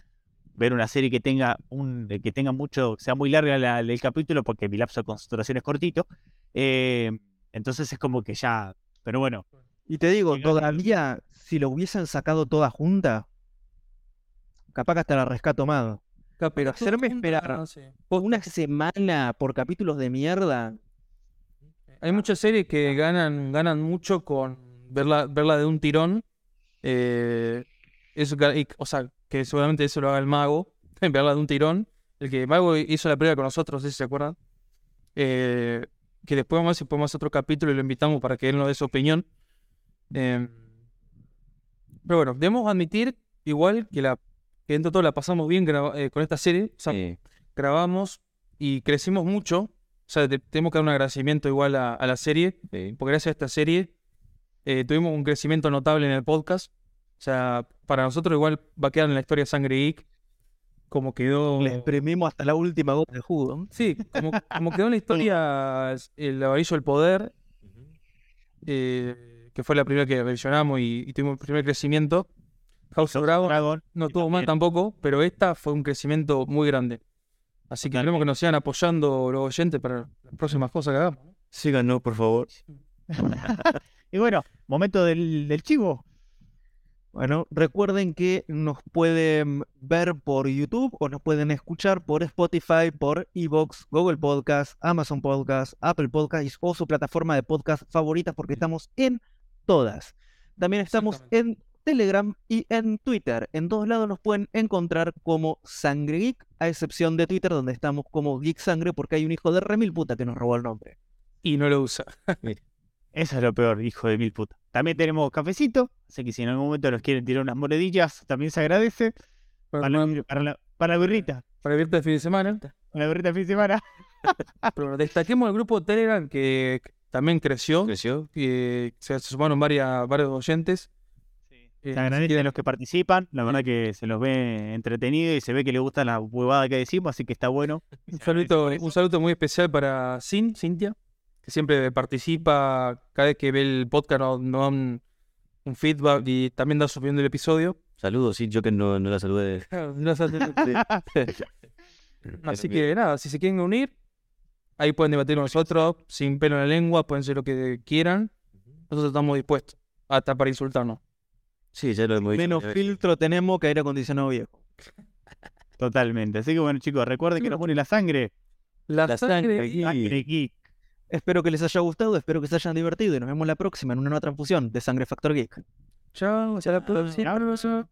ver una serie que tenga un que tenga mucho, sea muy larga la- el capítulo porque mi lapso de concentración es cortito. Eh, entonces es como que ya, pero bueno, Y te digo, todavía, si lo hubiesen sacado toda junta, capaz que hasta la rescato más. Pero hacerme esperar una semana por capítulos de mierda. Hay muchas series que ganan, ganan mucho con verla, verla de un tirón. Eh, y- o sea, que seguramente eso lo haga el mago, <laughs> verla de un tirón. El que el mago hizo la prueba con nosotros, si se acuerdan. Eh, que después vamos a ver si podemos hacer otro capítulo y lo invitamos para que él nos dé su opinión. Eh, pero bueno, debemos admitir igual que la que dentro de todo la pasamos bien eh, con esta serie. O sea, Sí. grabamos y crecimos mucho. O sea, te- tenemos que dar un agradecimiento igual a, a la serie, Sí. porque gracias a esta serie eh, tuvimos un crecimiento notable en el podcast. O sea, para nosotros igual va a quedar en la historia Sangre Geek como quedó... Le exprimimos hasta la última gota de jugo. Sí, como, como quedó en la <laughs> historia el amarillo del poder, eh, que fue la primera que revisionamos y, y tuvimos el primer crecimiento. House of Dragon Dragon, no tuvo mal tampoco, pero esta fue un crecimiento muy grande. Así que esperemos que nos sigan apoyando los oyentes para las próximas cosas que hagamos. ¿no? Síganos, por favor. <laughs> Y bueno, momento del, del chivo. Bueno, recuerden que nos pueden ver por YouTube o nos pueden escuchar por Spotify, por Evox, Google Podcast, Amazon Podcast, Apple Podcast o su plataforma de podcast favorita porque estamos en todas. También estamos en Telegram y en Twitter. En todos lados nos pueden encontrar como Sangre Geek, a excepción de Twitter donde estamos como Geek Sangre porque hay un hijo de remil puta que nos robó el nombre. Y no lo usa. <laughs> Eso es lo peor, hijo de mil putas. También tenemos cafecito, así que si en algún momento nos quieren tirar unas monedillas, también se agradece. Para, Para la, para la, para la birrita, para viernes de fin de semana. para la birrita de fin de semana. <laughs> Pero destaquemos el grupo de Telegram que también creció. ¿Creció? se, se sumaron varias, varios oyentes. Eh, Se así agradece que- a los que participan, la verdad que se los ve entretenidos y se ve que les gusta la huevada que decimos, así que está bueno. Un eso. un saludo muy especial para Sin, Cintia, que siempre participa cada vez que ve el podcast, nos nos da un, feedback y también da su opinión del episodio. Saludos, sí, yo que no, no la saludé. <laughs> <laughs> <laughs> Así que nada, si se quieren unir, ahí pueden debatir con nosotros, sin pelo en la lengua, pueden ser lo que quieran. Nosotros estamos dispuestos, hasta para insultarnos. Sí, ya lo hemos dicho. Menos filtro tenemos que aire acondicionado viejo. Totalmente. Así que bueno, chicos, recuerden que nos pone la sangre. La, La sangre sangre geek. Sangre geek. Espero que les haya gustado, espero que se hayan divertido y nos vemos la próxima en una nueva transfusión de Sangre Factor Geek. Chao, hasta la próxima. Chao.